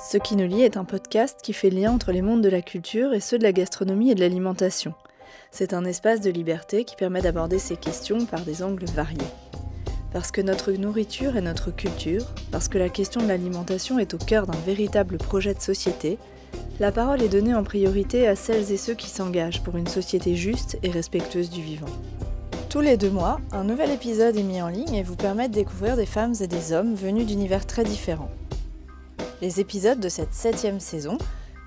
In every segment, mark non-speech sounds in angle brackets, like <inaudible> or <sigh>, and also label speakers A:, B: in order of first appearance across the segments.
A: Ce qui nous lie est un podcast qui fait lien entre les mondes de la culture et ceux de la gastronomie et de l'alimentation. C'est un espace de liberté qui permet d'aborder ces questions par des angles variés. Parce que notre nourriture est notre culture, parce que la question de l'alimentation est au cœur d'un véritable projet de société, la parole est donnée en priorité à celles et ceux qui s'engagent pour une société juste et respectueuse du vivant. Tous les deux mois, un nouvel épisode est mis en ligne et vous permet de découvrir des femmes et des hommes venus d'univers très différents. Les épisodes de cette septième saison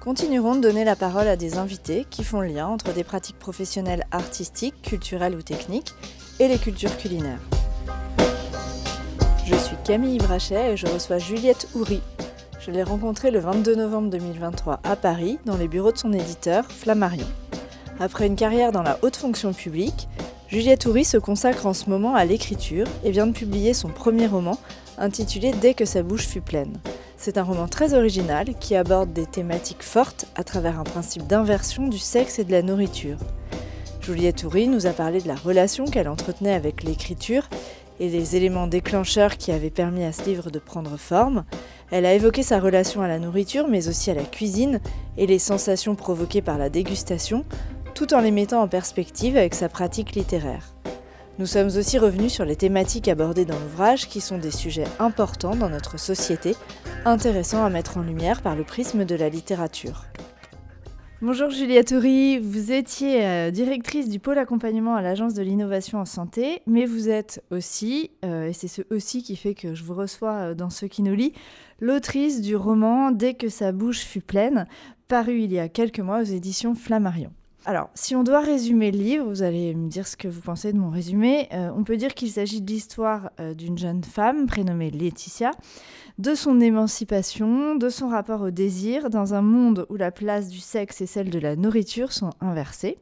A: continueront de donner la parole à des invités qui font le lien entre des pratiques professionnelles artistiques, culturelles ou techniques et les cultures culinaires. Je suis Camille Brachet et je reçois Juliette Houry. Je l'ai rencontrée le 22 novembre 2023 à Paris, dans les bureaux de son éditeur, Flammarion. Après une carrière dans la haute fonction publique, Juliette Houry se consacre en ce moment à l'écriture et vient de publier son premier roman, intitulé Dès que sa bouche fut pleine. C'est un roman très original qui aborde des thématiques fortes à travers un principe d'inversion du sexe et de la nourriture. Juliette Toury nous a parlé de la relation qu'elle entretenait avec l'écriture et des éléments déclencheurs qui avaient permis à ce livre de prendre forme. Elle a évoqué sa relation à la nourriture mais aussi à la cuisine et les sensations provoquées par la dégustation, tout en les mettant en perspective avec sa pratique littéraire. Nous sommes aussi revenus sur les thématiques abordées dans l'ouvrage qui sont des sujets importants dans notre société, intéressants à mettre en lumière par le prisme de la littérature. Bonjour Juliette Houry, vous étiez euh, directrice du pôle accompagnement à l'Agence de l'innovation en santé, mais vous êtes aussi, euh, et c'est ce aussi qui fait que je vous reçois euh, dans ce qui nous lit, l'autrice du roman Dès que sa bouche fut pleine, paru il y a quelques mois aux éditions Flammarion. Alors, si on doit résumer le livre, vous allez me dire ce que vous pensez de mon résumé. Euh, on peut dire qu'il s'agit de l'histoire euh, d'une jeune femme prénommée Laetitia, de son émancipation, de son rapport au désir, dans un monde où la place du sexe et celle de la nourriture sont inversées.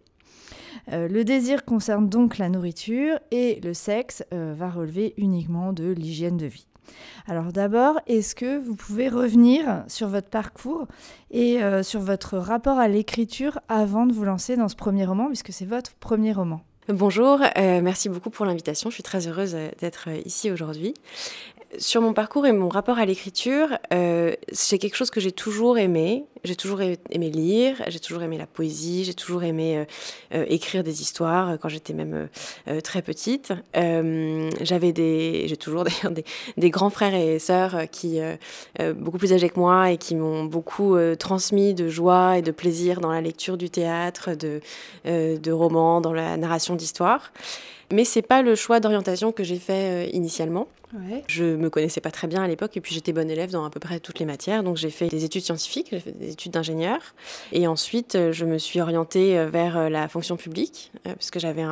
A: Euh, le désir concerne donc la nourriture et le sexe va relever uniquement de l'hygiène de vie. Alors d'abord, est-ce que vous pouvez revenir sur votre parcours et euh, sur votre rapport à l'écriture avant de vous lancer dans ce premier roman, puisque c'est votre premier roman?
B: Bonjour, euh, merci beaucoup pour l'invitation. Je suis très heureuse euh, d'être ici aujourd'hui sur mon parcours et mon rapport à l'écriture, euh, c'est quelque chose que j'ai toujours aimé. J'ai toujours aimé lire, j'ai toujours aimé la poésie, j'ai toujours aimé euh, euh, écrire des histoires quand j'étais même très petite. J'avais des, j'ai toujours <laughs> des, grands frères et sœurs qui beaucoup plus âgés que moi et qui m'ont beaucoup transmis de joie et de plaisir dans la lecture du théâtre, de, de romans, dans la narration d'histoires. Mais c'est pas le choix d'orientation que j'ai fait initialement. Ouais. Je me connaissais pas très bien à l'époque et puis j'étais bonne élève dans à peu près toutes les matières. Donc j'ai fait des études scientifiques, j'ai fait des études d'ingénieur. Et ensuite, euh, je me suis orientée euh, vers euh, la fonction publique parce que j'avais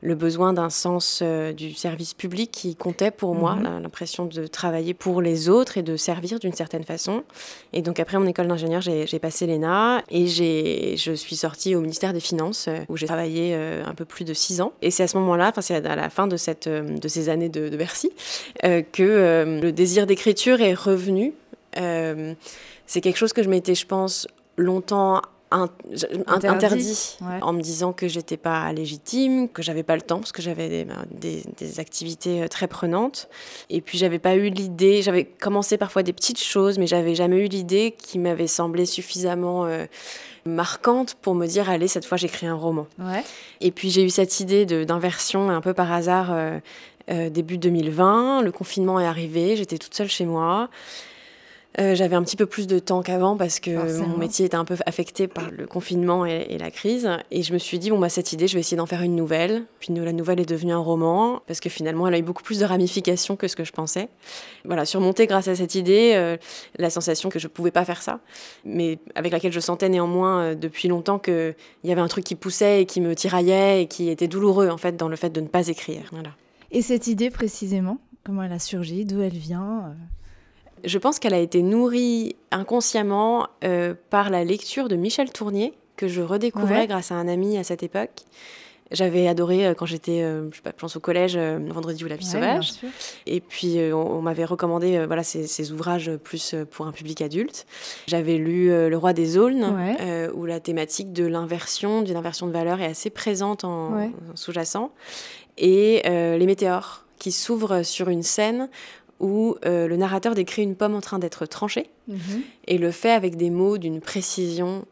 B: le besoin d'un sens du service public qui comptait pour moi, mhm. l'impression de travailler pour les autres et de servir d'une certaine façon. Et donc après mon école d'ingénieur, j'ai passé l'ENA et je suis sortie au ministère des Finances où j'ai travaillé un peu plus de six ans. Et c'est à ce moment-là, enfin c'est à la fin de, cette, de ces années de, de Bercy, euh, que euh, le désir d'écriture est revenu. Euh, c'est quelque chose que je m'étais, je pense, longtemps interdit, en me disant que j'étais pas légitime, que j'avais pas le temps parce que j'avais des, ben, des, activités très prenantes. Et puis j'avais pas eu l'idée, j'avais commencé parfois des petites choses, mais j'avais jamais eu l'idée qui m'avait semblé suffisamment marquante pour me dire allez cette fois j'écris un roman. Et puis j'ai eu cette idée d'inversion un peu par hasard euh, début 2020. Le confinement est arrivé, j'étais toute seule chez moi. Euh, j'avais un petit peu plus de temps qu'avant parce que mon métier était un peu affecté par le confinement et, la crise. Et je me suis dit, bon, bah, cette idée, je vais essayer d'en faire une nouvelle. Puis la nouvelle est devenue un roman parce que finalement, elle a eu beaucoup plus de ramifications que ce que je pensais. Voilà, surmonter grâce à cette idée euh, la sensation que je ne pouvais pas faire ça, mais avec laquelle je sentais néanmoins depuis longtemps qu'il y avait un truc qui poussait et qui me tiraillait et qui était douloureux en fait dans le fait de ne pas écrire. Voilà.
A: Et cette idée précisément, comment elle a surgi, d'où elle vient euh
B: Je pense qu'elle a été nourrie inconsciemment euh, par la lecture de Michel Tournier, que je redécouvrais grâce à un ami à cette époque. J'avais adoré euh, quand j'étais, je sais pas, je pense au collège, Vendredi ou la vie sauvage. Et puis on, m'avait recommandé voilà ces, ouvrages plus pour un public adulte. J'avais lu Le Roi des Aulnes, où la thématique de l'inversion, d'une inversion de valeur est assez présente en sous-jacent et euh, les météores qui s'ouvrent sur une scène où le narrateur décrit une pomme en train d'être tranchée mhm. et le fait avec des mots d'une précision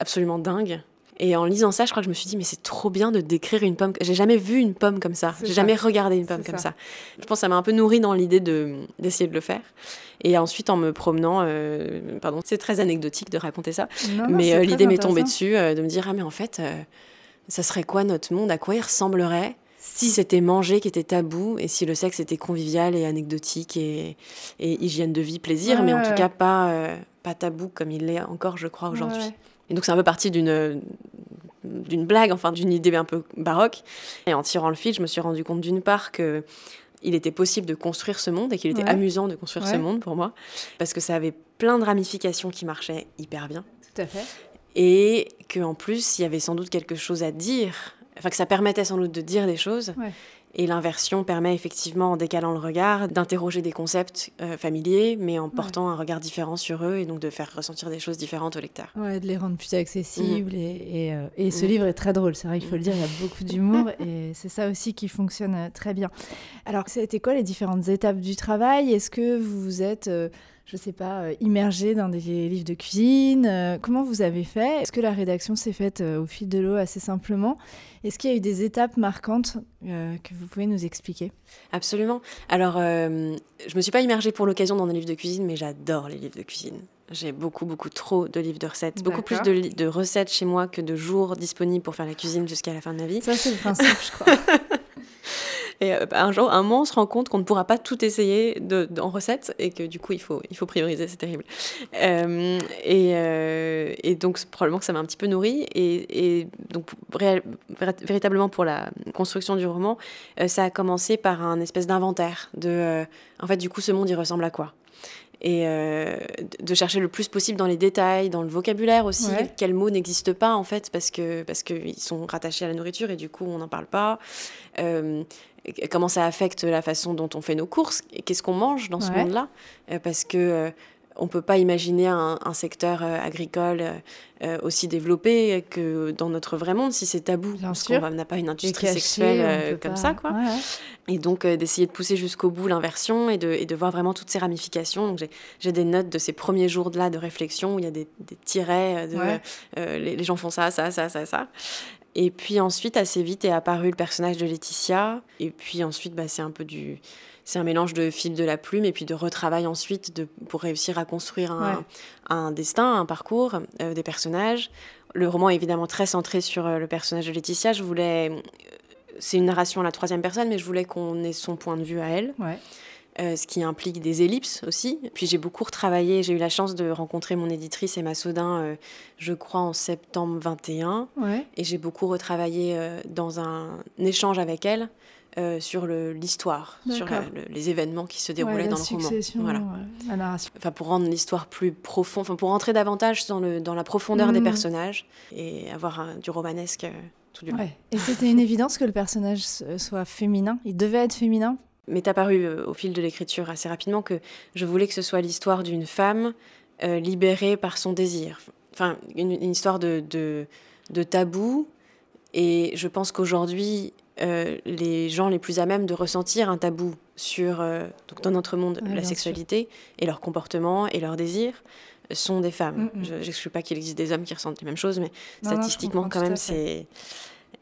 B: absolument dingue. Et en lisant ça, je crois que je me suis dit, mais c'est trop bien de décrire une pomme. J'ai jamais vu une pomme comme ça. J'ai jamais regardé une pomme comme ça. Je pense que ça m'a un peu nourri dans l'idée d'essayer de, le faire. Et ensuite, en me promenant, euh, pardon, c'est très anecdotique de raconter ça, mais euh, l'idée m'est tombée dessus euh, de me dire, ah, mais en fait, ça serait quoi notre monde? À quoi il ressemblerait? Si c'était manger qui était tabou et si le sexe était convivial et anecdotique et, hygiène de vie, plaisir, mais en tout cas pas, pas tabou comme il l'est encore, je crois, aujourd'hui. Et donc c'est un peu parti d'une d'une blague, enfin d'une idée un peu baroque. Et en tirant le fil, je me suis rendu compte d'une part que il était possible de construire ce monde et qu'il était amusant de construire ce monde pour moi parce que ça avait plein de ramifications qui marchaient hyper bien.
A: Tout à fait.
B: Et qu'en plus, il y avait sans doute quelque chose à dire, enfin que ça permettait sans doute de dire des choses. Ouais. Et l'inversion permet effectivement, en décalant le regard, d'interroger des concepts euh, familiers, mais en portant un regard différent sur eux et donc de faire ressentir des choses différentes au lecteur.
A: Ouais, de les rendre plus accessibles. Mhm. Et, euh, et, ce mhm. livre est très drôle, c'est vrai qu'il faut le dire, il y a beaucoup d'humour <laughs> et c'est ça aussi qui fonctionne euh, très bien. Alors, été quoi les différentes étapes du travail? Est-ce que vous vous êtes je ne sais pas, euh, immergé dans des livres de cuisine euh, Comment vous avez fait? Est-ce que la rédaction s'est faite euh, au fil de l'eau assez simplement? Est-ce qu'il y a eu des étapes marquantes que vous pouvez nous expliquer?
B: Absolument. Alors, je ne me suis pas immergée pour l'occasion dans des livres de cuisine, mais j'adore les livres de cuisine. J'ai beaucoup, beaucoup trop de livres de recettes. Beaucoup plus de, de, recettes chez moi que de jours disponibles pour faire la cuisine jusqu'à la fin de ma vie.
A: Ça, c'est le principe, je crois. <laughs>
B: Et euh, un jour, un moment, on se rend compte qu'on ne pourra pas tout essayer de, en recette et que du coup, il faut, il faut prioriser, c'est terrible. Euh, et, euh, et, donc, probablement que ça m'a un petit peu nourri. Et, et donc, véritablement, pour la construction du roman, ça a commencé par un espèce d'inventaire de, en fait, du coup, ce monde, il ressemble à quoi? Et de chercher le plus possible dans les détails, dans le vocabulaire aussi, quels mots n'existent pas en fait parce que parce qu'ils sont rattachés à la nourriture et du coup on n'en parle pas comment ça affecte la façon dont on fait nos courses, qu'est-ce qu'on mange dans ce monde-là, euh, parce que euh, on peut pas imaginer un, secteur euh, agricole aussi développé que dans notre vrai monde si c'est tabou, parce qu'on n'a pas une industrie sexuelle comme ça, quoi. Et donc d'essayer de pousser jusqu'au bout l'inversion et de, et de, voir vraiment toutes ces ramifications. Donc j'ai des notes de ces premiers jours-là de réflexion où il y a des, des tirets de les, les, gens font ça, ça, ça, ça, ça. Et puis ensuite, assez vite est apparu le personnage de Laetitia. Et puis ensuite, bah, c'est un peu du. C'est un mélange de fil de la plume et puis de retravail ensuite de, pour réussir à construire un, un destin, un parcours, euh, des personnages. Le roman est évidemment très centré sur euh, le personnage de Laetitia. Je voulais. Euh, c'est une narration à la troisième personne, mais je voulais qu'on ait son point de vue à elle. Ouais. Euh, ce qui implique des ellipses aussi. Puis j'ai beaucoup retravaillé, j'ai eu la chance de rencontrer mon éditrice Emma Sodin, euh, je crois en septembre 21. Et j'ai beaucoup retravaillé euh, dans un échange avec elle. Sur l'histoire, sur les événements qui se déroulaient dans le roman.
A: Voilà. la narration.
B: Enfin, pour rendre l'histoire plus profonde, enfin, pour rentrer davantage dans, le, dans la profondeur des mmh. personnages et avoir du romanesque tout du long.
A: Et c'était une évidence que le personnage soit féminin? Il devait être féminin?
B: M'est apparu euh, au fil de l'écriture assez rapidement que je voulais que ce soit l'histoire d'une femme euh, libérée par son désir. Enfin, une, histoire de, de, tabou. Et je pense qu'aujourd'hui, euh, les gens les plus à même de ressentir un tabou sur, donc dans notre monde, la sexualité et leur comportement et leurs désirs sont des femmes. Mm, mm. Je n'exclus pas qu'il existe des hommes qui ressentent les mêmes choses, mais statistiquement, quand même, c'est.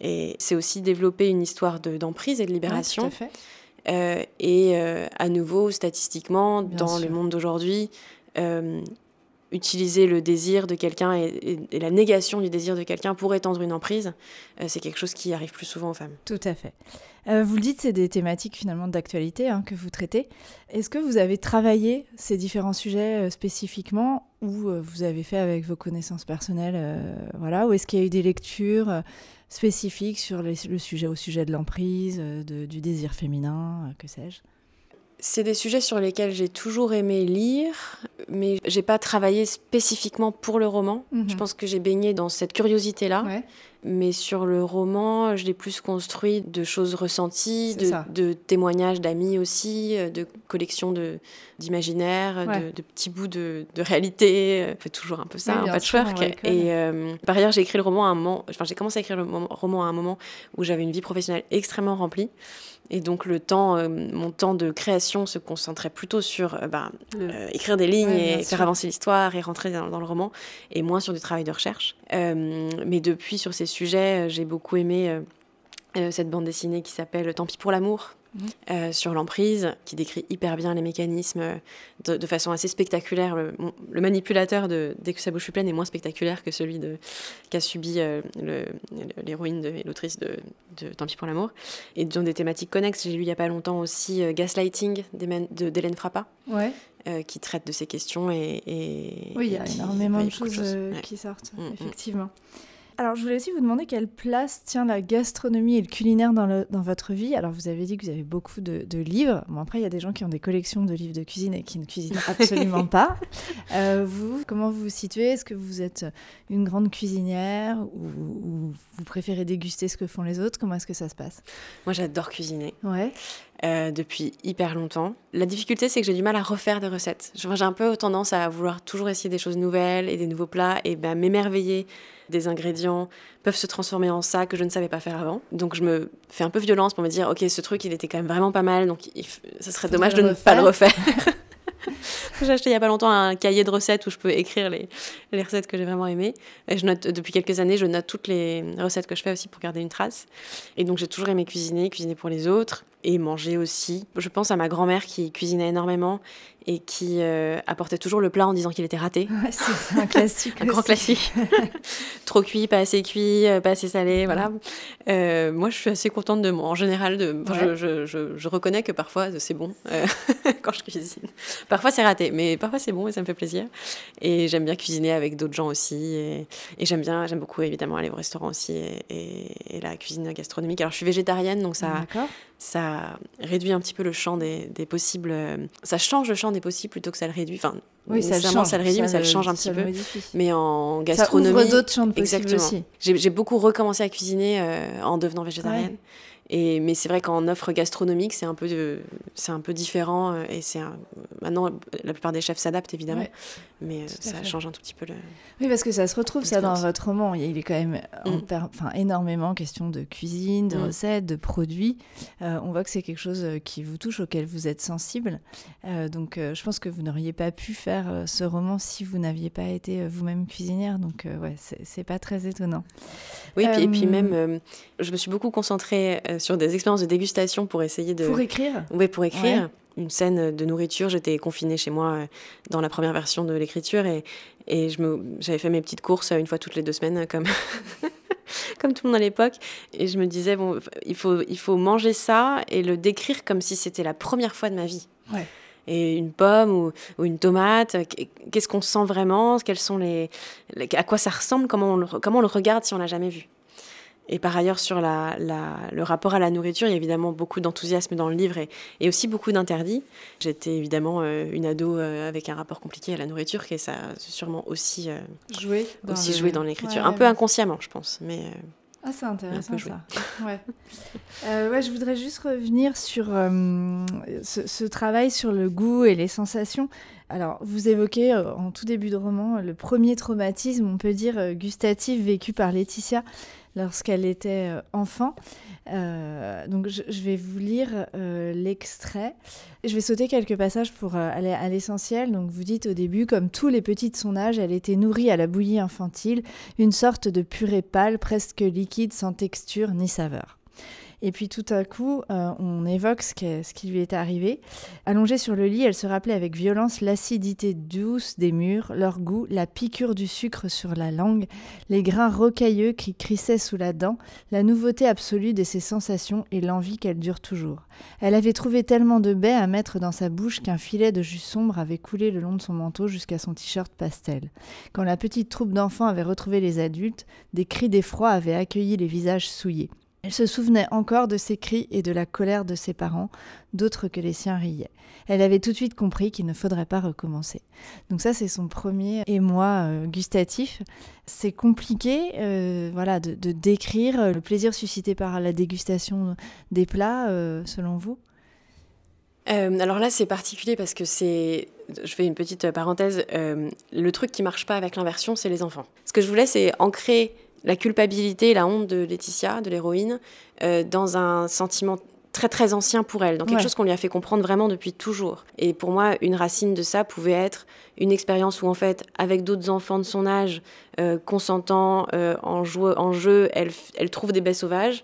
B: Et c'est aussi développer une histoire d'emprise et de libération. tout à fait. Euh, et euh, à nouveau, statistiquement, dans le monde d'aujourd'hui, euh, utiliser le désir de quelqu'un et, la négation du désir de quelqu'un pour étendre une emprise, c'est quelque chose qui arrive plus souvent aux femmes.
A: Tout à fait. vous le dites, c'est des thématiques finalement d'actualité hein, que vous traitez. Est-ce que vous avez travaillé ces différents sujets spécifiquement ou vous avez fait avec vos connaissances personnelles voilà, Ou est-ce qu'il y a eu des lectures spécifique sur le sujet, au sujet de l'emprise, euh, du désir féminin, euh, que sais-je?
B: C'est des sujets sur lesquels j'ai toujours aimé lire, mais j'ai pas travaillé spécifiquement pour le roman. Je mhm. pense que j'ai baigné dans cette curiosité-là. Mais sur le roman, je l'ai plus construit de choses ressenties, de, témoignages d'amis aussi, euh, de d'imaginaires, de, de, petits bouts de, réalité. Fait toujours un peu ça, un patchwork. Et euh, par ailleurs, j'ai écrit le roman à un moment, enfin j'ai commencé à écrire le roman à un moment où j'avais une vie professionnelle extrêmement remplie. Et donc le temps, euh, mon temps de création se concentrait plutôt sur euh, bah, euh, écrire des lignes et faire avancer l'histoire et rentrer dans, le roman, et moins sur du travail de recherche. mais depuis, sur ces sujets, j'ai beaucoup aimé cette bande dessinée qui s'appelle Tant pis pour l'amour, euh, sur l'emprise, qui décrit hyper bien les mécanismes de, façon assez spectaculaire. Le, manipulateur de Dès que sa bouche fut pleine est moins spectaculaire que celui qu'a subi euh, l'héroïne et l'autrice de, Tant pis pour l'amour. Et dans des thématiques connexes, j'ai lu il n'y a pas longtemps aussi euh, Gaslighting d'Hélène Frappa. qui traite de ces questions et,
A: oui, il y a énormément de choses, qui sortent, mm, mm. effectivement. Alors, je voulais aussi vous demander quelle place tient la gastronomie et le culinaire dans, le, dans votre vie. Alors, vous avez dit que vous avez beaucoup de, livres. Bon, après, il y a des gens qui ont des collections de livres de cuisine et qui ne cuisinent <laughs> absolument pas. Euh, vous, comment vous vous situez? Est-ce que vous êtes une grande cuisinière ou, vous préférez déguster ce que font les autres? Comment est-ce que ça se passe?
B: Moi, j'adore cuisiner.
A: Ouais.
B: Euh, depuis hyper longtemps. La difficulté, c'est que j'ai du mal à refaire des recettes. J'ai un peu tendance à vouloir toujours essayer des choses nouvelles et des nouveaux plats et ben, m'émerveiller des ingrédients peuvent se transformer en ça que je ne savais pas faire avant. Donc je me fais un peu violence pour me dire, ok, ce truc, il était quand même vraiment pas mal, donc ce serait dommage de ne pas le refaire. <laughs> j'ai acheté il n'y a pas longtemps un cahier de recettes où je peux écrire les, les recettes que j'ai vraiment aimées. Et je note, depuis quelques années, je note toutes les recettes que je fais aussi pour garder une trace. Et donc j'ai toujours aimé cuisiner, cuisiner pour les autres et manger aussi. Je pense à ma grand-mère qui cuisinait énormément et qui euh, apportait toujours le plat en disant qu'il était raté. <laughs>
A: c'est un <laughs> classique.
B: un grand classique. <laughs> Trop cuit, pas assez cuit, euh, pas assez salé, voilà. Euh, moi, je suis assez contente de moi. En général, de, je, je, je, reconnais que parfois c'est bon quand je cuisine. Parfois c'est raté, mais parfois c'est bon et ça me fait plaisir. Et j'aime bien cuisiner avec d'autres gens aussi. Et, j'aime bien, j'aime beaucoup évidemment aller au restaurant aussi et, et, la cuisine gastronomique. Alors je suis végétarienne, donc ça, ça réduit un petit peu le champ des, des possibles. Ça change le champ des possibles plutôt que ça le réduit. Enfin,
A: oui, ça, change,
B: ça le réduit, mais ça le change un petit peu. Mais en gastronomie.
A: Ça ouvre d'autres champs de possibles
B: aussi. J'ai beaucoup recommencé à cuisiner euh, en devenant végétarienne. Et, mais c'est vrai qu'en offre gastronomique, c'est un peu, c'est un peu différent. Euh, et c'est maintenant, la plupart des chefs s'adaptent évidemment, mais euh, ça change un tout petit peu le.
A: Oui, parce que ça se retrouve ça dans votre roman. Il est quand même mm. enfin, énormément question de cuisine, de mm. recettes, de produits. Euh, on voit que c'est quelque chose qui vous touche, auquel vous êtes sensible. donc, je pense que vous n'auriez pas pu faire ce roman si vous n'aviez pas été vous-même cuisinière. Donc, ouais, c'est pas très étonnant.
B: Oui, et puis même, je me suis beaucoup concentrée sur des expériences de dégustation pour essayer de...
A: Pour écrire
B: Oui, pour écrire. Une scène de nourriture, j'étais confinée chez moi euh, dans la première version de l'écriture et, et j'avais fait mes petites courses une fois toutes les deux semaines comme... <laughs> comme tout le monde à l'époque. Et je me disais, bon, il faut, il faut manger ça et le décrire comme si c'était la première fois de ma vie.
A: Ouais.
B: Et une pomme ou, ou une tomate, qu'est-ce qu'on sent vraiment? Quels sont les, À quoi ça ressemble? Comment on, le, comment on le regarde si on l'a jamais vu? Et par ailleurs, sur la, le rapport à la nourriture, il y a évidemment beaucoup d'enthousiasme dans le livre et, et aussi beaucoup d'interdits. J'étais évidemment euh, une ado euh, avec un rapport compliqué à la nourriture, qui ça a sûrement aussi euh,
A: joué
B: dans aussi joué dans l'écriture. un peu inconsciemment, je pense. Mais,
A: ah, c'est intéressant ça. Ouais. ouais, je voudrais juste revenir sur ce, ce, travail sur le goût et les sensations. Alors, vous évoquez en tout début de roman le premier traumatisme, on peut dire, gustatif vécu par Laetitia lorsqu'elle était euh, enfant. Euh, donc je, vais vous lire euh, l'extrait. Je vais sauter quelques passages pour aller à l'essentiel. Donc vous dites au début, comme tous les petits de son âge, elle était nourrie à la bouillie infantile, une sorte de purée pâle, presque liquide, sans texture ni saveur. Et puis tout à coup, euh, on évoque ce qui, ce qui lui est arrivé. Allongée sur le lit, elle se rappelait avec violence l'acidité douce des murs, leur goût, la piqûre du sucre sur la langue, les grains rocailleux qui crissaient sous la dent, la nouveauté absolue de ses sensations et l'envie qu'elle dure toujours. Elle avait trouvé tellement de baies à mettre dans sa bouche qu'un filet de jus sombre avait coulé le long de son manteau jusqu'à son t-shirt pastel. Quand la petite troupe d'enfants avait retrouvé les adultes, des cris d'effroi avaient accueilli les visages souillés. Elle se souvenait encore de ses cris et de la colère de ses parents, d'autres que les siens riaient. Elle avait tout de suite compris qu'il ne faudrait pas recommencer. Donc ça, c'est son premier émoi euh, gustatif. C'est compliqué euh, voilà, de, décrire le plaisir suscité par la dégustation des plats, euh, selon vous?
B: Alors là, c'est particulier parce que c'est. Je fais une petite parenthèse. le truc qui marche pas avec l'inversion, c'est les enfants. Ce que je voulais, c'est ancrer la culpabilité et la honte de Laetitia, de l'héroïne, euh, dans un sentiment très très ancien pour elle, dans quelque chose qu'on lui a fait comprendre vraiment depuis toujours. Et pour moi, une racine de ça pouvait être une expérience où en fait, avec d'autres enfants de son âge, euh, consentant euh, en, jeu, en jeu, elle, elle trouve des baies sauvages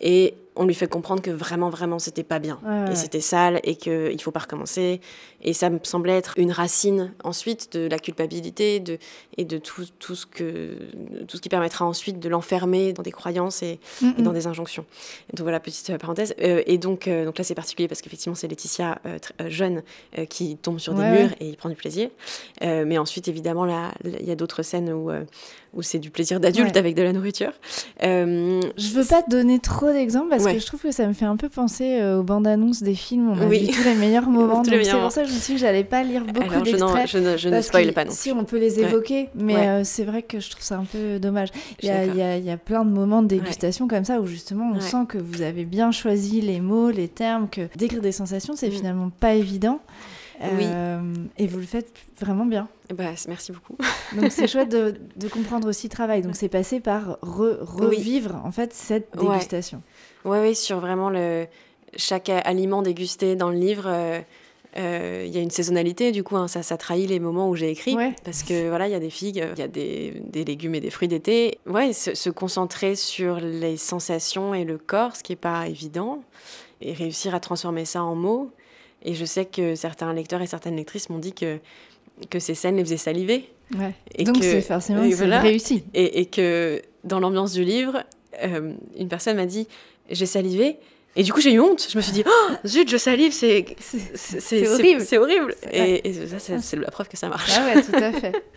B: et on lui fait comprendre que vraiment, vraiment, c'était pas bien. et c'était sale et qu'il faut pas recommencer. Et ça me semblait être une racine ensuite de la culpabilité de, et de tout, tout, ce que, tout ce qui permettra ensuite de l'enfermer dans des croyances et, dans des injonctions. Donc voilà, petite euh, parenthèse. Euh, et donc, euh, donc là, c'est particulier parce qu'effectivement, c'est Laetitia, jeune, qui tombe sur des murs et il prend du plaisir. mais ensuite, évidemment, il y a d'autres scènes où, où c'est du plaisir d'adulte avec de la nourriture.
A: Je veux pas te donner trop d'exemples parce que je trouve que ça me fait un peu penser aux bandes annonces des films. On a vu tous les meilleurs moments. <laughs> c'est pour ça que suis dit que j'allais pas lire beaucoup d'extraits.
B: Je, ne, je ne spoil pas non
A: Si, on peut les évoquer, mais euh, c'est vrai que je trouve ça un peu dommage. Il y, a, il, y a, il y, a, plein de moments de dégustation comme ça où justement on sent que vous avez bien choisi les mots, les termes, que décrire des sensations, c'est mm. finalement pas évident. Oui. Euh, et vous le faites vraiment bien.
B: Bah, merci beaucoup. <laughs>
A: Donc c'est chouette de, de, comprendre aussi le travail. Donc c'est passé par revivre en fait cette dégustation.
B: Oui, oui, sur vraiment le chaque aliment dégusté dans le livre. Euh, euh, il y a une saisonnalité, du coup, hein, ça, ça trahit les moments où j'ai écrit. Parce que voilà, il y a des figues, il y a des, des, légumes et des fruits d'été. Ouais, se, concentrer sur les sensations et le corps, ce qui n'est pas évident, et réussir à transformer ça en mots. Et je sais que certains lecteurs et certaines lectrices m'ont dit que, que ces scènes les faisaient saliver.
A: Ouais. Et Donc c'est forcément réussi.
B: Et, et, que dans l'ambiance du livre, euh, une personne m'a dit j'ai salivé et du coup, j'ai eu honte. Je me suis dit, oh, zut, je salive, c'est horrible. C'est horrible. Et, ça, c'est la preuve que ça marche.
A: Ah ouais, tout à fait. <laughs>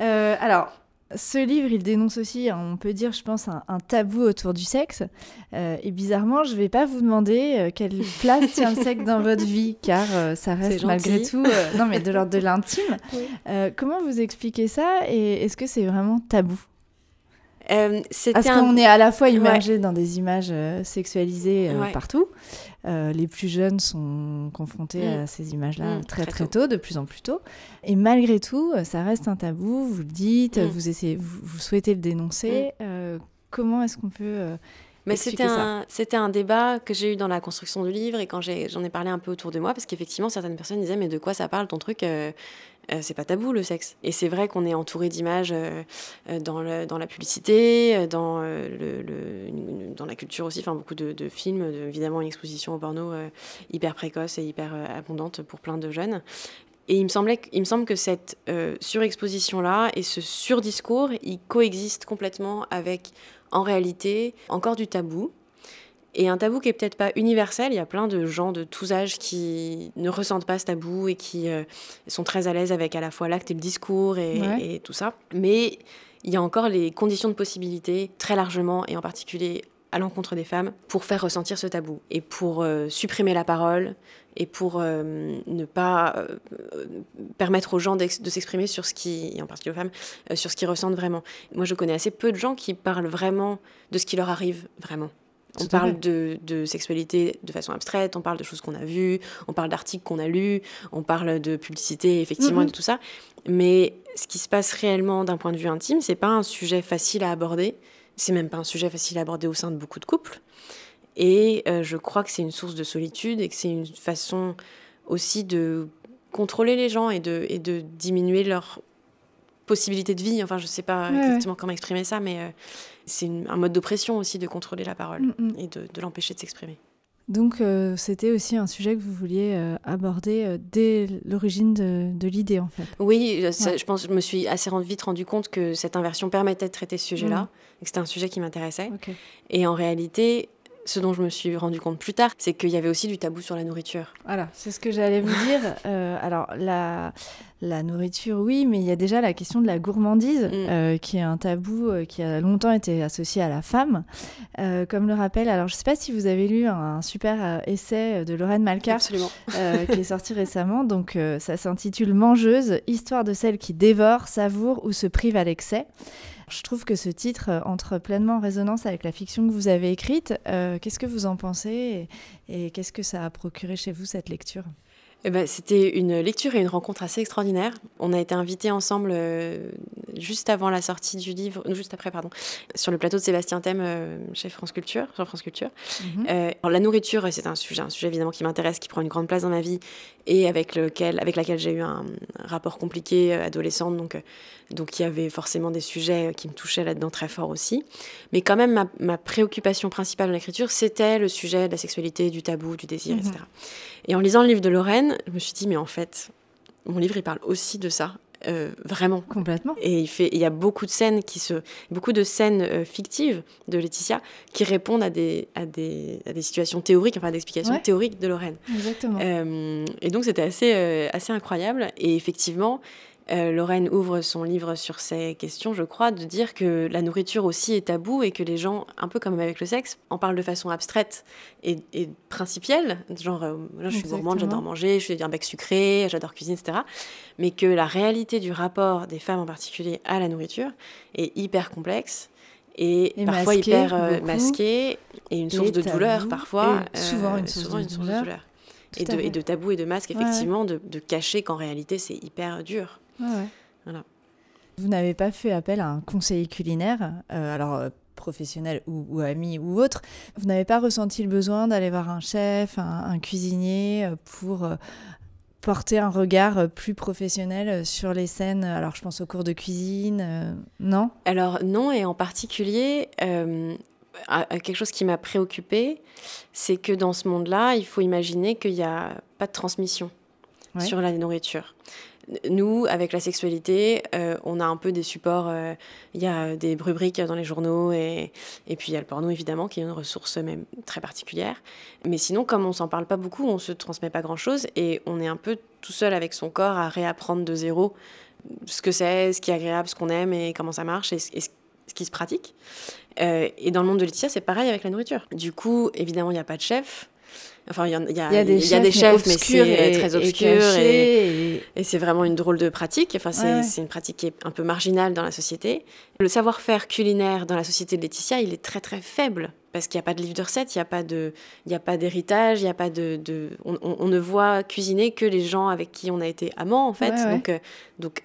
A: Euh, alors, ce livre, il dénonce aussi, on peut dire, je pense, un, tabou autour du sexe. Euh, et bizarrement, je ne vais pas vous demander euh, quelle place tient le sexe dans votre vie, car ça reste malgré tout, non mais de l'ordre de l'intime. <laughs> comment vous expliquez ça et est-ce que c'est vraiment tabou? Euh, Parce qu'on est à la fois immergé dans des images euh, sexualisées euh, partout. les plus jeunes sont confrontés mm. à ces images-là mm, très, très, tôt, de plus en plus tôt. Et malgré tout, ça reste un tabou. Vous le dites, mm. vous, essayez, vous, souhaitez le dénoncer. comment est-ce qu'on peut
B: mais c'était un, débat que j'ai eu dans la construction du livre et quand j'en ai, parlé un peu autour de moi, parce qu'effectivement, certaines personnes disaient Mais de quoi ça parle ton truc euh, c'est pas tabou le sexe. Et c'est vrai qu'on est entouré d'images euh, euh, dans, dans la publicité, dans, le, dans la culture aussi, enfin beaucoup de, films, évidemment une exposition au porno hyper précoce et hyper abondante pour plein de jeunes. Et il me, semblait, il me semble que cette surexposition-là et ce surdiscours, ils coexistent complètement avec, en réalité, encore du tabou et un tabou qui est peut-être pas universel. Il y a plein de gens de tous âges qui ne ressentent pas ce tabou et qui euh, sont très à l'aise avec à la fois l'acte et le discours et, tout ça. Mais il y a encore les conditions de possibilité très largement et en particulier à l'encontre des femmes pour faire ressentir ce tabou et pour euh, supprimer la parole et pour euh, ne pas permettre aux gens de s'exprimer sur ce qui, et en particulier aux femmes, sur ce qu'ils ressentent vraiment. Moi, je connais assez peu de gens qui parlent vraiment de ce qui leur arrive vraiment. On parle de, sexualité de façon abstraite, on parle de choses qu'on a vues, on parle d'articles qu'on a lus, on parle de publicité, effectivement, et de tout ça. Mais ce qui se passe réellement d'un point de vue intime, c'est pas un sujet facile à aborder. C'est même pas un sujet facile à aborder au sein de beaucoup de couples. Et euh, je crois que c'est une source de solitude et que c'est une façon aussi de contrôler les gens et de, et de diminuer leur possibilité de vie. Enfin, je sais pas exactement comment exprimer ça, mais euh, c'est un mode d'oppression aussi de contrôler la parole mm, mm. et de, l'empêcher de s'exprimer.
A: Donc euh, c'était aussi un sujet que vous vouliez euh, aborder euh, dès l'origine de, l'idée en fait.
B: Oui, je pense je me suis assez vite rendu compte que cette inversion permettait de traiter ce sujet-là, mm. et que c'était un sujet qui m'intéressait. Et en réalité, ce dont je me suis rendu compte plus tard, c'est qu'il y avait aussi du tabou sur la nourriture.
A: Voilà, c'est ce que j'allais vous dire. <laughs> Euh, alors, la, la nourriture, oui, mais il y a déjà la question de la gourmandise, mm. euh, qui est un tabou euh, qui a longtemps été associé à la femme. comme le rappelle, alors je ne sais pas si vous avez lu un, super essai de Lorraine Malka, qui est sorti <laughs> récemment. Donc, ça s'intitule Mangeuse, histoire de celle qui dévore, savoure ou se prive à l'excès. Je trouve que ce titre euh, entre pleinement en résonance avec la fiction que vous avez écrite. Euh, qu'est-ce que vous en pensez et qu'est-ce que ça a procuré chez vous cette lecture?
B: Eh ben, C'était une lecture et une rencontre assez extraordinaire. On a été invités ensemble euh, juste avant la sortie du livre, juste après, pardon, sur le plateau de Sébastien Thème euh, chez France Culture, sur France Culture. Mhm. Euh, la nourriture, c'est un sujet, un sujet évidemment qui m'intéresse, qui prend une grande place dans ma vie et avec, lequel, avec laquelle j'ai eu un, rapport compliqué adolescente. Donc, donc il y avait forcément des sujets qui me touchaient là-dedans très fort aussi. Mais quand même, ma, ma préoccupation principale dans l'écriture, c'était le sujet de la sexualité, du tabou, du désir, etc. Mhm. Et en lisant le livre de Lorraine, je me suis dit, mais en fait, mon livre, il parle aussi de ça. Euh, vraiment.
A: Complètement.
B: Et il fait il y a beaucoup de scènes qui se beaucoup de scènes euh, fictives de Laetitia qui répondent à des à des, à des situations théoriques enfin d'explications théoriques de Lorraine.
A: Exactement.
B: Euh, et donc c'était assez assez incroyable. Et effectivement euh, Lorraine ouvre son livre sur ces questions, je crois, de dire que la nourriture aussi est tabou et que les gens, un peu comme avec le sexe, en parlent de façon abstraite et, principielle. Genre, euh, je suis gourmande, j'adore manger, je suis un bec sucré, j'adore cuisiner, etc. Mais que la réalité du rapport des femmes en particulier à la nourriture est hyper complexe et, parfois hyper euh, masquée et une source de douleur parfois.
A: souvent une source, de, douleur.
B: Et de, et de, tabou et de masque, effectivement, de, de cacher qu'en réalité c'est hyper dur.
A: Vous n'avez pas fait appel à un conseiller culinaire, euh, alors euh, professionnel ou, ami ou autre. Vous n'avez pas ressenti le besoin d'aller voir un chef, un, cuisinier euh, pour porter un regard plus professionnel sur les scènes Alors je pense aux cours de cuisine, non?
B: Alors non, et en particulier, quelque chose qui m'a préoccupée, c'est que dans ce monde-là, il faut imaginer qu'il n'y a pas de transmission sur la nourriture nous, avec la sexualité, euh, on a un peu des supports. Euh, il y a des rubriques dans les journaux et, et puis il y a le porno évidemment, qui est une ressource même très particulière. Mais sinon, comme on s'en parle pas beaucoup, on se transmet pas grand chose et on est un peu tout seul avec son corps à réapprendre de zéro ce que c'est, ce qui est agréable, ce qu'on aime et comment ça marche et, ce qui se pratique. Euh, et dans le monde de Laetitia, c'est pareil avec la nourriture. Du coup, évidemment, il n'y a pas de chef. Enfin, il y, a, y, a, des chefs, mais, c'est très obscur et, et, c'est vraiment une drôle de pratique. Enfin, c'est une pratique qui est un peu marginale dans la société. Le savoir-faire culinaire dans la société de Laetitia, il est très très faible parce qu'il n'y a pas de livre de recettes, il n'y a pas d'héritage, il y a pas de, de on, on, ne voit cuisiner que les gens avec qui on a été amants en fait. donc, euh, donc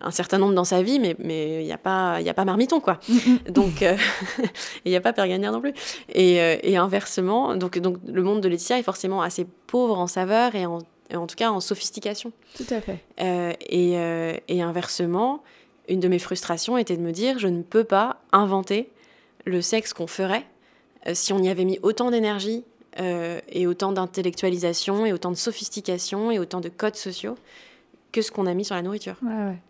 B: un certain nombre dans sa vie, mais il n'y a, pas, y a pas Marmiton, quoi. <laughs> Donc, euh, <laughs> il n'y a pas Père non plus. Et, euh, et, inversement, donc, donc le monde de Laetitia est forcément assez pauvre en saveur et en, en tout cas en sophistication.
A: Tout à fait.
B: Euh, et, et, inversement, une de mes frustrations était de me dire, je ne peux pas inventer le sexe qu'on ferait si on y avait mis autant d'énergie et autant d'intellectualisation et autant de sophistication et autant de codes sociaux que ce qu'on a mis sur la nourriture.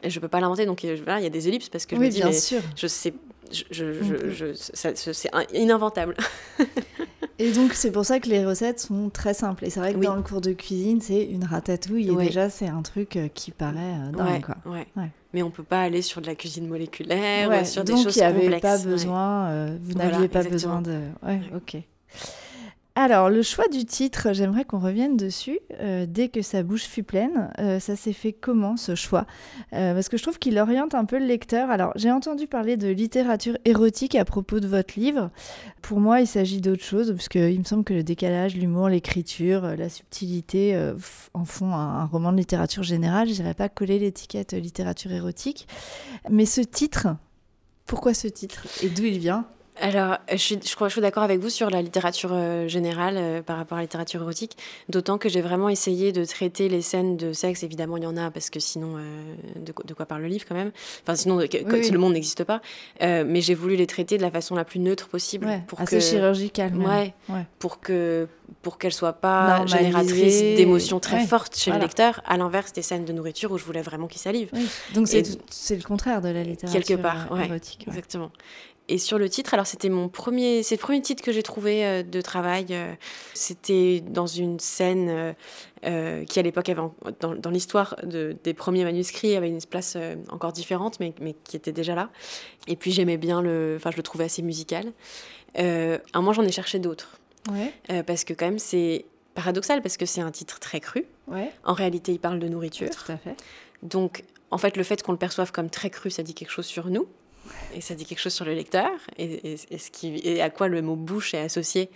B: Et je peux pas l'inventer, donc euh, voilà, il y a des ellipses parce que je me dis,
A: bien sûr.
B: je sais, je, je, c'est ininventable. <laughs>
A: et donc c'est pour ça que les recettes sont très simples. Et c'est vrai que dans le cours de cuisine, c'est une ratatouille. Et déjà, c'est un truc euh, qui paraît euh, dingue. Quoi.
B: Mais on peut pas aller sur de la cuisine moléculaire, sur des choses complexes.
A: Donc il n'y avait pas besoin, vous n'aviez pas besoin de... Ouais, ok. Alors, le choix du titre, j'aimerais qu'on revienne dessus. Euh, dès que sa bouche fut pleine, euh, ça s'est fait comment ce choix? Euh, Parce que je trouve qu'il oriente un peu le lecteur. Alors, j'ai entendu parler de littérature érotique à propos de votre livre. Pour moi, il s'agit d'autre chose, parce qu'il me semble que le décalage, l'humour, l'écriture, la subtilité en font un, roman de littérature générale. Je n'irais pas coller l'étiquette littérature érotique. Mais ce titre, pourquoi ce titre? Et d'où il vient?
B: Alors, je, suis, je crois que je suis d'accord avec vous sur la littérature euh, générale euh, par rapport à la littérature érotique, d'autant que j'ai vraiment essayé de traiter les scènes de sexe. Évidemment, il y en a parce que sinon, euh, de, quoi parle le livre quand même Enfin, sinon, le monde n'existe pas. mais j'ai voulu les traiter de la façon la plus neutre possible,
A: pour assez chirurgicale.
B: Ouais, pour que pour qu'elles soient pas génératrices d'émotions très fortes chez le lecteur, à l'inverse des scènes de nourriture où je voulais vraiment qu'il salive.
A: Donc c'est le contraire de la littérature
B: quelque part, érotique. Exactement. Et sur le titre, alors c'était mon premier, c'est le premier titre que j'ai trouvé de travail. c'était dans une scène qui à l'époque avait dans, dans l'histoire de, des premiers manuscrits avait une place encore différente, mais, mais qui était déjà là. Et puis j'aimais bien le, enfin je le trouvais assez musical. Euh, un moment j'en ai cherché d'autres. Ouais. parce que quand même c'est paradoxal parce que c'est un titre très cru. Ouais. En réalité, il parle de nourriture.
A: Tout à fait.
B: Donc, en fait, le fait qu'on le perçoive comme très cru, ça dit quelque chose sur nous. Et ça dit quelque chose sur le lecteur. Et, ce qui, et à quoi le mot bouche est associé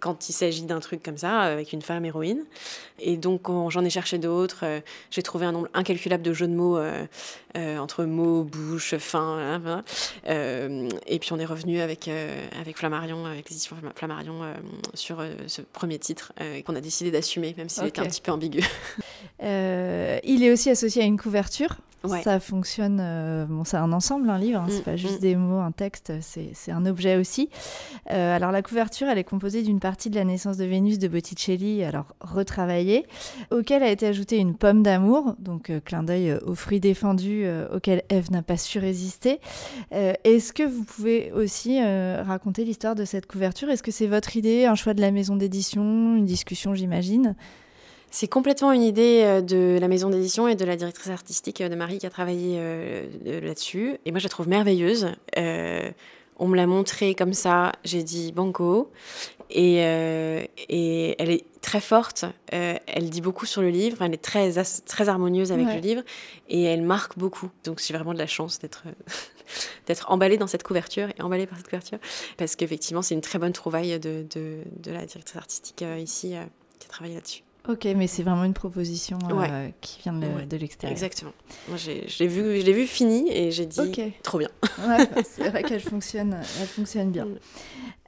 B: quand il s'agit d'un truc comme ça, avec une femme héroïne. Et donc, j'en ai cherché d'autres. Euh, j'ai trouvé un nombre incalculable de jeux de mots euh, euh, entre mots, bouche, fin. Hein, et puis, on est revenu avec, avec Flammarion, avec les Flammarion, sur ce premier titre qu'on a décidé d'assumer, même s'il était un petit peu ambigu.
A: il est aussi associé à une couverture ça fonctionne. Euh, bon, c'est un ensemble, un livre. Hein, c'est mm, pas juste mm. des mots, un texte. C'est un objet aussi. Euh, alors la couverture, elle est composée d'une partie de la naissance de Vénus de Botticelli, alors retravaillée, auquel a été ajoutée une pomme d'amour, donc euh, clin d'œil aux fruits défendus auxquels Ève n'a pas su résister. Est-ce que vous pouvez aussi raconter l'histoire de cette couverture? Est-ce que c'est votre idée, un choix de la maison d'édition, une discussion, j'imagine?
B: C'est complètement une idée euh, de la maison d'édition et de la directrice artistique euh, de Marie qui a travaillé euh, là-dessus. Et moi, je la trouve merveilleuse. on me l'a montrée comme ça, j'ai dit banco. Et, et, elle est très forte, elle dit beaucoup sur le livre, elle est très, très harmonieuse avec le livre et elle marque beaucoup. Donc j'ai vraiment de la chance d'être <laughs> d'être emballée dans cette couverture et emballée par cette couverture parce qu'effectivement c'est une très bonne trouvaille de, de, de la directrice artistique ici qui a travaillé là-dessus.
A: Ok, mais c'est vraiment une proposition euh, qui vient de, l'extérieur.
B: Exactement. Moi, je l'ai vu, je vu fini et j'ai dit trop bien.
A: ouais, c'est vrai qu'elle fonctionne, elle fonctionne bien.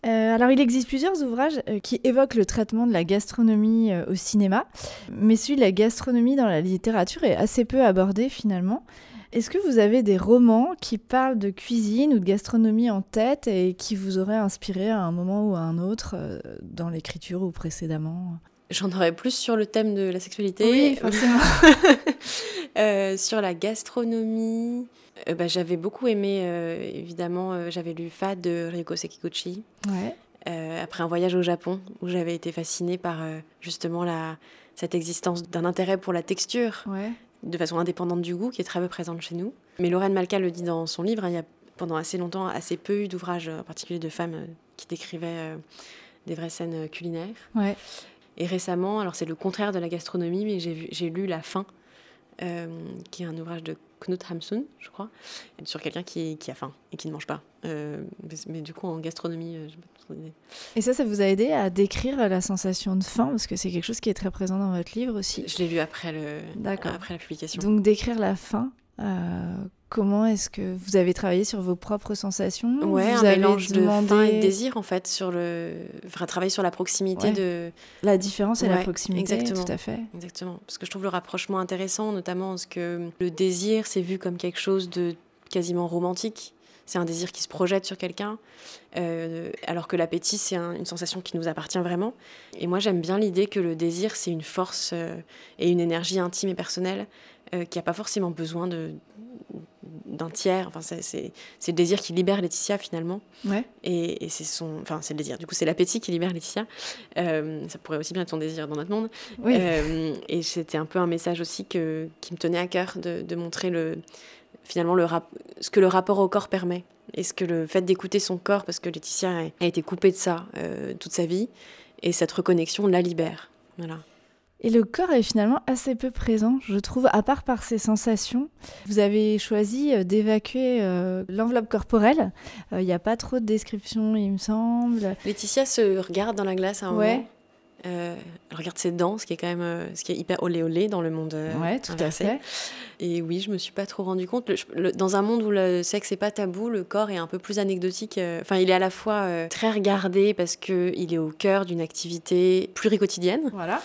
A: Euh, alors, il existe plusieurs ouvrages euh, qui évoquent le traitement de la gastronomie au cinéma, mais celui de la gastronomie dans la littérature est assez peu abordé finalement. Est-ce que vous avez des romans qui parlent de cuisine ou de gastronomie en tête et qui vous auraient inspiré à un moment ou à un autre dans l'écriture ou précédemment?
B: J'en aurais plus sur le thème de la sexualité.
A: Oui, forcément. <laughs>
B: euh, sur la gastronomie, euh, bah, j'avais beaucoup aimé, euh, évidemment, euh, j'avais lu Fad de Ryoko Sekiguchi. Ouais. après un voyage au Japon, où j'avais été fascinée par justement la, cette existence d'un intérêt pour la texture, ouais. de façon indépendante du goût, qui est très peu présente chez nous. Mais Lorraine Malka le dit dans son livre, hein, il y a pendant assez longtemps assez peu eu d'ouvrages, en particulier de femmes, qui décrivaient des vraies scènes culinaires. Ouais. Et récemment, alors c'est le contraire de la gastronomie, mais j'ai lu La faim, euh, qui est un ouvrage de Knut Hamsun, je crois, sur quelqu'un qui, qui, a faim et qui ne mange pas. Euh, mais, du coup, en gastronomie, euh, je pas trop d'idée.
A: Et ça, ça vous a aidé à décrire la sensation de faim Parce que c'est quelque chose qui est très présent dans votre livre aussi.
B: Je l'ai lu après, le, après la publication.
A: Donc, décrire la faim, Comment est-ce que vous avez travaillé sur vos propres sensations?
B: Ouais, un mélange de faim et de désir en fait sur le, enfin travailler sur la proximité de
A: la différence et la proximité. Exactement, tout à fait.
B: Exactement, parce que je trouve le rapprochement intéressant, notamment parce que le désir c'est vu comme quelque chose de quasiment romantique. C'est un désir qui se projette sur quelqu'un, euh, alors que l'appétit c'est une sensation qui nous appartient vraiment. Et moi j'aime bien l'idée que le désir c'est une force euh, et une énergie intime et personnelle euh, qui n'a pas forcément besoin de d'un tiers. Enfin, c'est le désir qui libère Laetitia finalement. Ouais. Et, c'est son, enfin, c'est le désir. Du coup, c'est l'appétit qui libère Laetitia. Ça pourrait aussi bien être son désir dans notre monde. Oui. Et c'était un peu un message aussi que, qui me tenait à cœur de, de montrer le, finalement le rap, ce que le rapport au corps permet. Et ce que le fait d'écouter son corps, parce que Laetitia a, été coupée de ça euh, toute sa vie, et cette reconnexion la libère. Voilà.
A: Et le corps est finalement assez peu présent, je trouve, à part par ses sensations. Vous avez choisi euh, d'évacuer euh, l'enveloppe corporelle. Il euh, n'y a pas trop de description, il me semble.
B: Laetitia se regarde dans la glace à un ouais. moment. Elle regarde ses dents, ce qui est quand même ce qui est hyper olé olé dans le monde
A: ouais, tout à fait.
B: Et oui, je me suis pas trop rendu compte. dans un monde où le sexe n'est pas tabou, le corps est un peu plus anecdotique. Enfin, il est à la fois très regardé parce que il est au cœur d'une activité pluricotidienne. Voilà.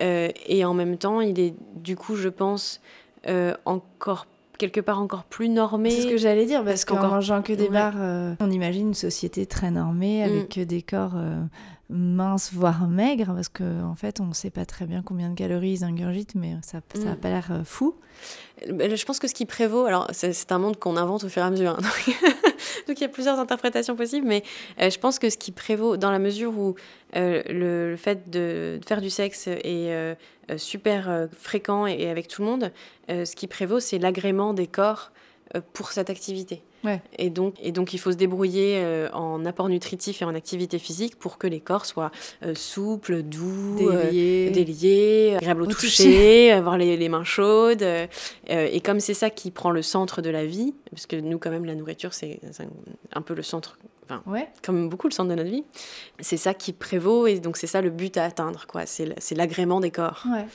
B: Euh, et en même temps, il est du coup, je pense, euh, encore quelque part encore plus normé.
A: C'est ce que j'allais dire, parce, qu'en mangeant que des bars, euh, on imagine une société très normée, mm. avec des corps minces, voire maigres, parce qu'en en fait, on ne sait pas très bien combien de calories ils ingurgitent, mais ça n'a mm. pas l'air fou.
B: Je pense que ce qui prévaut, alors c'est un monde qu'on invente au fur et à mesure, hein, <laughs> Donc il y a plusieurs interprétations possibles, mais euh, je pense que ce qui prévaut, dans la mesure où euh, le, fait de, faire du sexe est euh, super fréquent et, avec tout le monde, ce qui prévaut, c'est l'agrément des corps pour cette activité. Et, donc, et donc, il faut se débrouiller euh, en apport nutritif et en activité physique pour que les corps soient euh, souples, doux, déliés, euh, déliés agréables au, toucher, <laughs> avoir les, les, mains chaudes. et comme c'est ça qui prend le centre de la vie, parce que nous, quand même, la nourriture, c'est un peu le centre Enfin, comme beaucoup le centre de notre vie, c'est ça qui prévaut et donc c'est ça le but à atteindre, quoi. C'est l'agrément des corps. Ouais.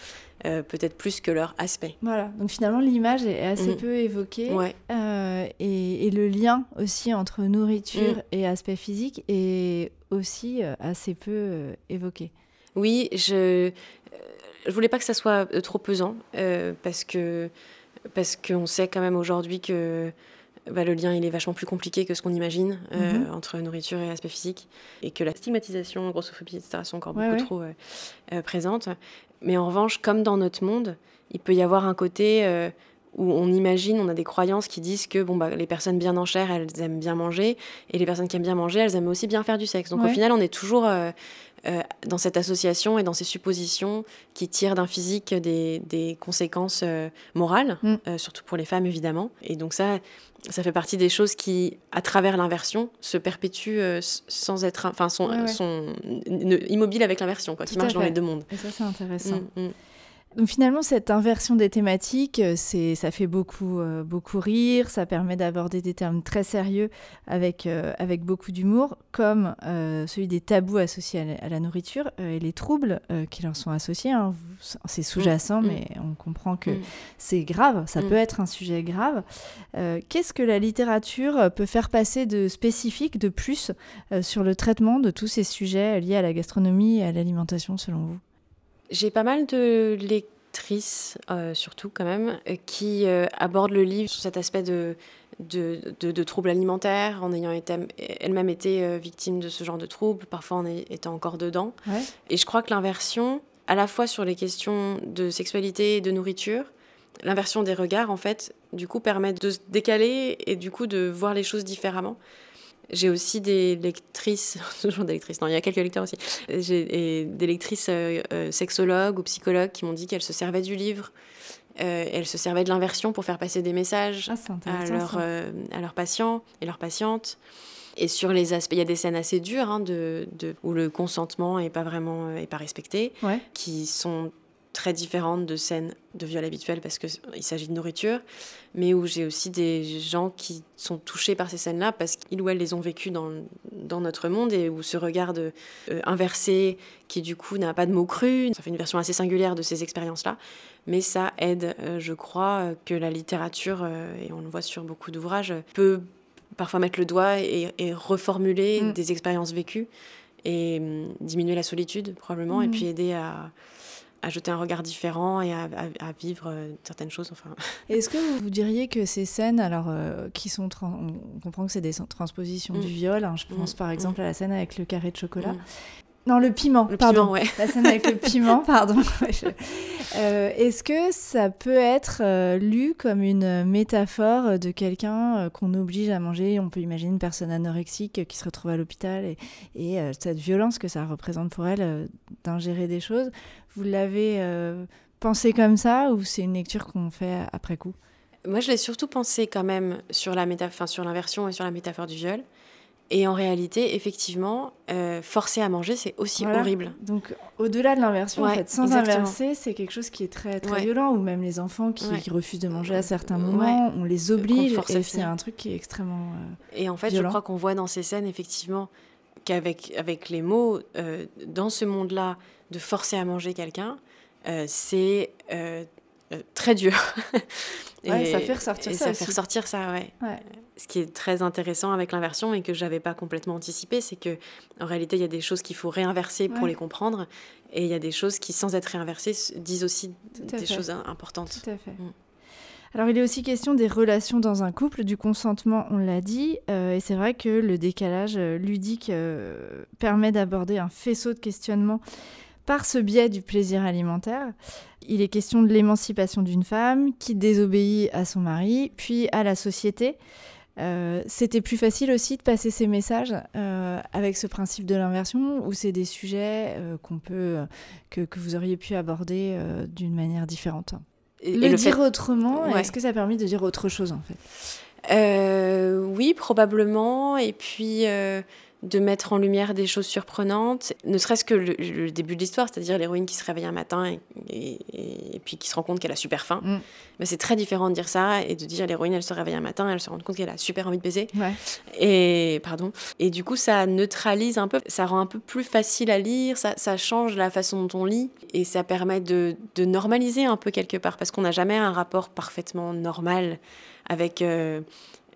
B: Euh, peut-être plus que leur aspect.
A: Voilà, donc finalement l'image est assez mm. peu évoquée euh, et, le lien aussi entre nourriture mm. et aspect physique est aussi euh, assez peu évoqué.
B: Oui, je je voulais pas que ça soit trop pesant parce que parce qu'on sait quand même aujourd'hui que bah, le lien il est vachement plus compliqué que ce qu'on imagine mm-hmm. entre nourriture et aspect physique et que la stigmatisation, grossophobie, etc. sont encore beaucoup trop présentes. Mais en revanche, comme dans notre monde, il peut y avoir un côté euh, où on imagine, on a des croyances qui disent que bon, bah, les personnes bien en chair, elles aiment bien manger, et les personnes qui aiment bien manger, elles aiment aussi bien faire du sexe. Donc au final, on est toujours euh, euh, dans cette association et dans ces suppositions qui tirent d'un physique des, des conséquences morales, mm. surtout pour les femmes évidemment. Et donc ça, ça fait partie des choses qui, à travers l'inversion, se perpétuent sans être, enfin, sont, sont immobiles avec l'inversion, quoi, qui marche dans les deux mondes.
A: Et ça, c'est intéressant. Mm, mm. Donc finalement, cette inversion des thématiques, euh, c'est, ça fait beaucoup, euh, beaucoup rire, ça permet d'aborder des termes très sérieux avec, euh, avec beaucoup d'humour, comme celui des tabous associés à la, nourriture et les troubles qui leur sont associés. Hein. C'est sous-jacent, mm. mais on comprend que mm. c'est grave, ça mm. peut être un sujet grave. qu'est-ce que la littérature peut faire passer de spécifique, de plus, sur le traitement de tous ces sujets liés à la gastronomie et à l'alimentation, selon vous?
B: J'ai pas mal de lectrices, euh, surtout quand même, euh, qui euh, abordent le livre sur cet aspect de, de, de, troubles alimentaires, en ayant été, elles-mêmes été victimes de ce genre de troubles, parfois en étant encore dedans. Et je crois que l'inversion, à la fois sur les questions de sexualité et de nourriture, l'inversion des regards, en fait, du coup, permet de se décaler et du coup de voir les choses différemment. J'ai aussi des lectrices, <laughs> toujours des lectrices, non, il y a quelques lecteurs aussi. J'ai des lectrices euh, euh, sexologues ou psychologues qui m'ont dit qu'elles se servaient du livre. Euh, elles se servaient de l'inversion pour faire passer des messages ah, à, leur, à leurs patients et leurs patientes. Et sur les aspects, il y a des scènes assez dures hein, de, de, où le consentement n'est pas vraiment est pas respecté, qui sont très différentes de scènes de viol habituelles parce qu'il s'agit de nourriture, mais où j'ai aussi des gens qui sont touchés par ces scènes-là parce qu'ils ou elles les ont vécues dans, dans notre monde et où ce regard euh, inversé, qui du coup n'a pas de mots crus, ça fait une version assez singulière de ces expériences-là, mais ça aide, euh, je crois, que la littérature, euh, et on le voit sur beaucoup d'ouvrages, peut parfois mettre le doigt et, reformuler mm. des expériences vécues et hum, diminuer la solitude probablement, et mm. puis aider à à jeter un regard différent et à, vivre euh, certaines choses. Enfin.
A: Est-ce que vous, diriez que ces scènes, alors euh, qui sont, on comprend que c'est des transpositions du mm. viol. Hein, je pense mm. par exemple mm. à la scène avec le carré de chocolat. Non, le piment, pardon.
B: Piment, ouais.
A: La scène avec le piment, <laughs> pardon. <laughs> Euh, est-ce que ça peut être euh, lu comme une métaphore de quelqu'un euh, qu'on oblige à manger? On peut imaginer une personne anorexique qui se retrouve à l'hôpital et, et cette violence que ça représente pour elle d'ingérer des choses. Vous l'avez pensé comme ça ou c'est une lecture qu'on fait après coup?
B: Moi, je l'ai surtout pensé quand même sur l'inversion et sur la métaphore du viol. Et en réalité, effectivement, euh, forcer à manger, c'est aussi horrible.
A: Donc, au-delà de l'inversion, en fait, sans inverser, c'est quelque chose qui est très, très violent. Ou même les enfants qui, refusent de manger à certains moments, on les oblige. Et c'est un truc qui est extrêmement. Euh,
B: et en fait,
A: je
B: crois qu'on voit dans ces scènes, effectivement, qu'avec avec les mots, euh, dans ce monde-là, de forcer à manger quelqu'un, c'est très dur. <laughs>
A: et, ça fait ressortir ça.
B: Ça fait ressortir ça, ouais. Ce qui est très intéressant avec l'inversion et que j'avais pas complètement anticipé, c'est que en réalité, il y a des choses qu'il faut réinverser pour les comprendre, et il y a des choses qui, sans être réinversées, disent aussi des choses importantes.
A: Tout à fait. Mm. Alors, il est aussi question des relations dans un couple, du consentement, on l'a dit, euh, et c'est vrai que le décalage euh, ludique euh, permet d'aborder un faisceau de questionnements par ce biais du plaisir alimentaire. Il est question de l'émancipation d'une femme qui désobéit à son mari, puis à la société. C'était plus facile aussi de passer ces messages avec ce principe de l'inversion ou c'est des sujets qu'on peut, que, que, vous auriez pu aborder d'une manière différente et, le, dire autrement, est-ce que ça a permis de dire autre chose en
B: fait? Oui, probablement. Et puis de mettre en lumière des choses surprenantes, ne serait-ce que le, début de l'histoire, c'est-à-dire l'héroïne qui se réveille un matin et, puis qui se rend compte qu'elle a super faim. Mm. Mais c'est très différent de dire ça et de dire l'héroïne, elle se réveille un matin, elle se rend compte qu'elle a super envie de baiser. Et, pardon. et du coup, ça neutralise un peu, ça rend un peu plus facile à lire, ça, change la façon dont on lit et ça permet de, normaliser un peu quelque part parce qu'on n'a jamais un rapport parfaitement normal avec... Euh,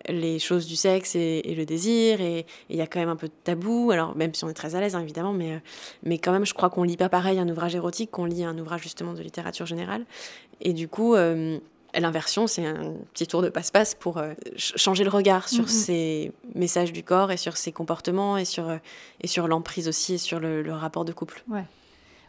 B: les choses du sexe et, le désir, et il y a quand même un peu de tabou, alors même si on est très à l'aise, hein, évidemment, mais, euh, mais quand même, je crois qu'on lit pas pareil un ouvrage érotique qu'on lit un ouvrage justement de littérature générale. Et du coup, euh, l'inversion, c'est un petit tour de passe-passe pour euh, changer le regard sur ces messages du corps et sur ses comportements et sur, et sur l'emprise aussi et sur le, le rapport de couple.
A: Ouais.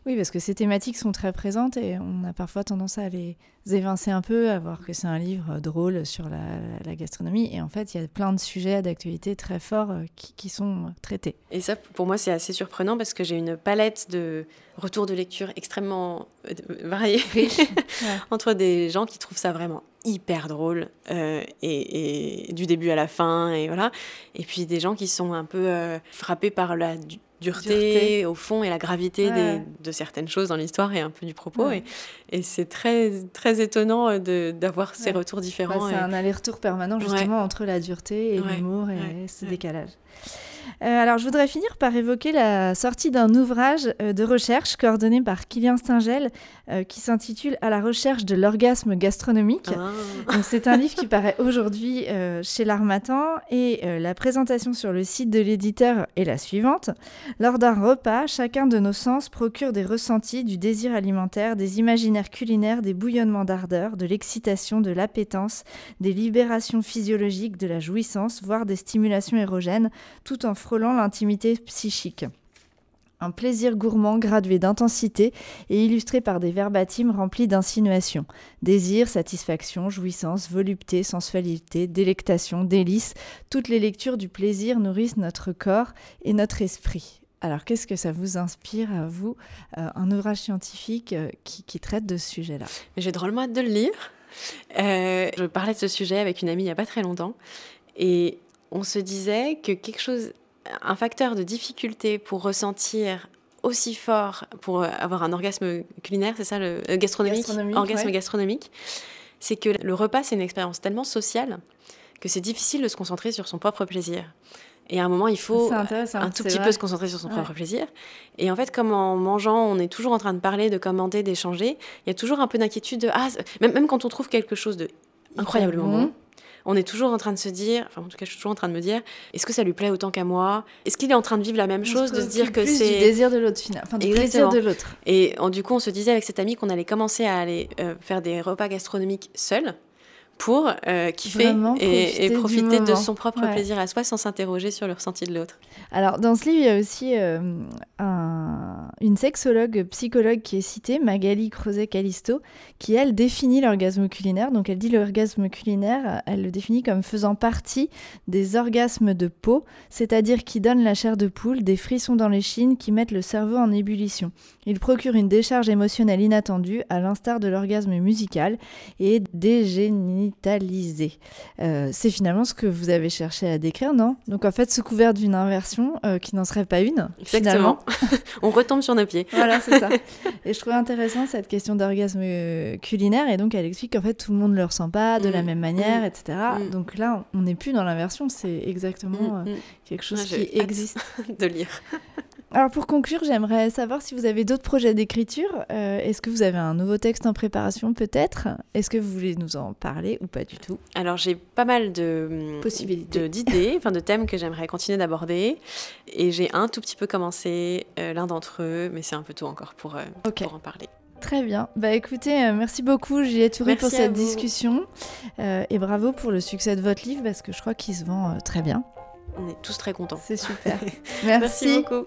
A: Oui, parce que ces thématiques sont très présentes et on a parfois tendance à les évincer un peu, à voir que c'est un livre drôle sur la, gastronomie. Et en fait, il y a plein de sujets d'actualité très forts euh, qui, sont traités.
B: Et ça, pour moi, c'est assez surprenant parce que j'ai une palette de retours de lecture extrêmement euh, variés <laughs> entre des gens qui trouvent ça vraiment hyper drôle euh, et, du début à la fin et voilà et puis des gens qui sont un peu frappés par la dureté, au fond et la gravité de certaines choses dans l'histoire et un peu du propos. Et, et c'est très, très étonnant euh, d'avoir ces retours différents.
A: c'est un aller-retour permanent justement entre la dureté et l'humour et ce décalage. Euh, alors, je voudrais finir par évoquer la sortie d'un ouvrage euh, de recherche coordonné par Kylian Stingel euh, qui s'intitule À la recherche de l'orgasme gastronomique. Ah. C'est un livre qui paraît aujourd'hui chez l'Armatan et la présentation sur le site de l'éditeur est la suivante. Lors d'un repas, chacun de nos sens procure des ressentis, du désir alimentaire, des imaginaires culinaires, des bouillonnements d'ardeur, de l'excitation, de l'appétence, des libérations physiologiques, de la jouissance, voire des stimulations érogènes, tout en frôlant l'intimité psychique. Un plaisir gourmand gradué d'intensité et illustré par des verbatims remplis d'insinuations. Désir, satisfaction, jouissance, volupté, sensualité, délectation, délice, toutes les lectures du plaisir nourrissent notre corps et notre esprit. Alors qu'est-ce que ça vous inspire à vous, euh, un ouvrage scientifique euh, qui, traite de ce sujet-là?
B: J'ai drôlement hâte de le lire. Euh, je parlais de ce sujet avec une amie il n'y a pas très longtemps et on se disait que quelque chose un facteur de difficulté pour ressentir aussi fort, pour avoir un orgasme culinaire, c'est ça, le euh, gastronomique, orgasme gastronomique, c'est que le repas, c'est une expérience tellement sociale que c'est difficile de se concentrer sur son propre plaisir. Et à un moment, il faut un tout petit peu se concentrer sur son propre plaisir. Et en fait, comme en mangeant, on est toujours en train de parler, de commenter, d'échanger, il y a toujours un peu d'inquiétude de ah, même, même quand on trouve quelque chose de incroyablement bon, on est toujours en train de se dire, enfin en tout cas je suis toujours en train de me dire, est-ce que ça lui plaît autant qu'à moi? Est-ce qu'il est en train de vivre la même chose, de se dire que c'est
A: du désir de l'autre, enfin du plaisir de l'autre.
B: Et du coup on se disait avec cette amie qu'on allait commencer à aller euh, faire des repas gastronomiques seuls pour euh, kiffer et, profiter, de son propre plaisir à soi sans s'interroger sur le ressenti de l'autre.
A: Alors, dans ce livre, il y a aussi euh, une sexologue, psychologue qui est citée, Magali Crozet-Calisto, qui, elle, définit l'orgasme culinaire. Donc, elle dit l'orgasme culinaire, elle le définit comme faisant partie des orgasmes de peau, c'est-à-dire qui donnent la chair de poule, des frissons dans les chines, qui mettent le cerveau en ébullition. Il procure une décharge émotionnelle inattendue, à l'instar de l'orgasme musical, et Euh, c'est finalement ce que vous avez cherché à décrire, non? Donc en fait, sous couvert d'une inversion euh, qui n'en serait pas une,
B: Exactement. <laughs> On retombe sur nos pieds.
A: voilà, c'est ça. <laughs> Et je trouve intéressant cette question d'orgasme euh, culinaire, et donc elle explique qu'en fait, tout le monde ne le ressent pas de la mm. même manière, mm. etc. Mm. Donc là, on n'est plus dans l'inversion, c'est exactement quelque chose qui existe. <laughs>
B: de lire.
A: Alors pour conclure, j'aimerais savoir si vous avez d'autres projets d'écriture. Euh, est-ce que vous avez un nouveau texte en préparation peut-être? Est-ce que vous voulez nous en parler ou pas du tout?
B: Alors j'ai pas mal de possibilités, d'idées, enfin de thèmes que j'aimerais continuer d'aborder, et j'ai un tout petit peu commencé euh, l'un d'entre eux, mais c'est un peu tôt encore pour, euh, pour en parler.
A: Très bien. Bah écoutez, merci beaucoup Juliette Toury pour cette discussion et bravo pour le succès de votre livre parce que je crois qu'il se vend très bien.
B: On est tous très contents.
A: C'est super. <laughs>
B: Merci beaucoup.